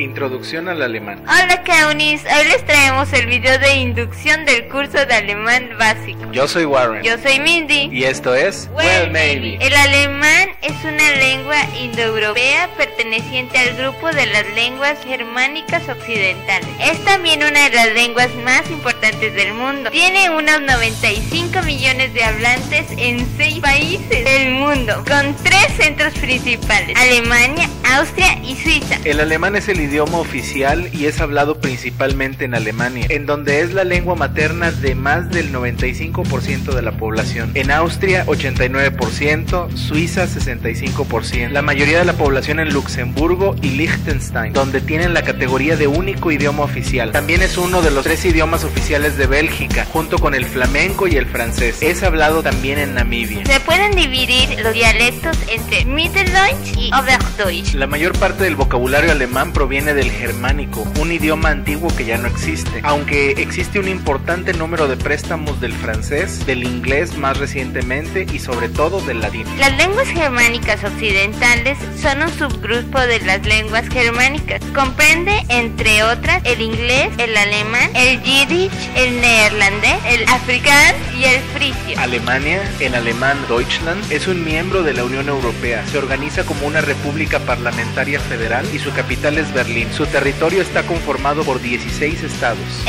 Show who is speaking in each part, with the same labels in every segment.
Speaker 1: Introducción al alemán.
Speaker 2: Hola Kaunis, hoy les traemos el video de inducción del curso de alemán básico.
Speaker 1: Yo soy Warren.
Speaker 2: Yo soy Mindy.
Speaker 1: Y esto es
Speaker 2: Well, maybe. El alemán es una lengua indoeuropea perteneciente al grupo de las lenguas germánicas occidentales. Es también una de las lenguas más importantes del mundo. Tiene unos 95 millones de hablantes en 6 países del mundo, con tres centros principales, Alemania, Austria y Suiza.
Speaker 1: El alemán es el idioma oficial y es hablado principalmente en Alemania, en donde es la lengua materna de más del 95% de la población. En Austria 89%, Suiza 65%, la mayoría de la población en Luxemburgo y Liechtenstein, donde tienen la categoría de único idioma oficial. También es uno de los tres idiomas oficiales de Bélgica, junto con el flamenco y el francés. Es hablado también en Namibia.
Speaker 2: Se pueden dividir los dialectos entre Mitteldeutsch y Oberdeutsch.
Speaker 1: La mayor parte del vocabulario alemán proviene del germánico, un idioma antiguo que ya no existe, aunque existe un importante número de préstamos del francés, del inglés más recientemente y sobre todo del latín.
Speaker 2: Las lenguas germánicas occidentales son un subgrupo de las lenguas germánicas. Comprende, entre otras, el inglés, el alemán, el yiddish, el neerlandés, el africán y el frisio.
Speaker 1: Alemania, en alemán Deutschland, es un miembro de la Unión Europea. Se organiza como una república parlamentaria federal y su capital es Berlín. Su territorio está conformado por 16 estados.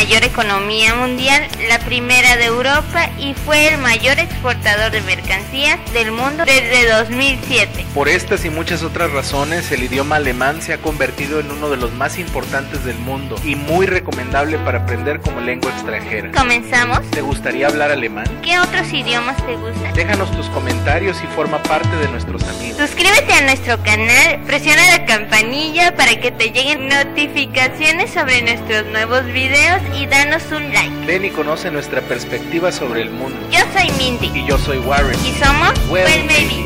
Speaker 2: Mayor economía mundial, la primera de Europa y fue el mayor exportador de mercancías del mundo desde 2007.
Speaker 1: Por estas y muchas otras razones, el idioma alemán se ha convertido en uno de los más importantes del mundo y muy recomendable para aprender como lengua extranjera.
Speaker 2: ¿Comenzamos?
Speaker 1: ¿Te gustaría hablar alemán?
Speaker 2: ¿Qué otros idiomas te gustan?
Speaker 1: Déjanos tus comentarios y forma parte de nuestros amigos.
Speaker 2: Suscríbete a nuestro canal, presiona la campanilla para que te lleguen notificaciones sobre nuestros nuevos videos y danos un like.
Speaker 1: Ven y conoce nuestra perspectiva sobre el mundo.
Speaker 2: Yo soy Mindy
Speaker 1: Y yo soy Warren.
Speaker 2: y somos
Speaker 1: Well,
Speaker 2: Well Maybe.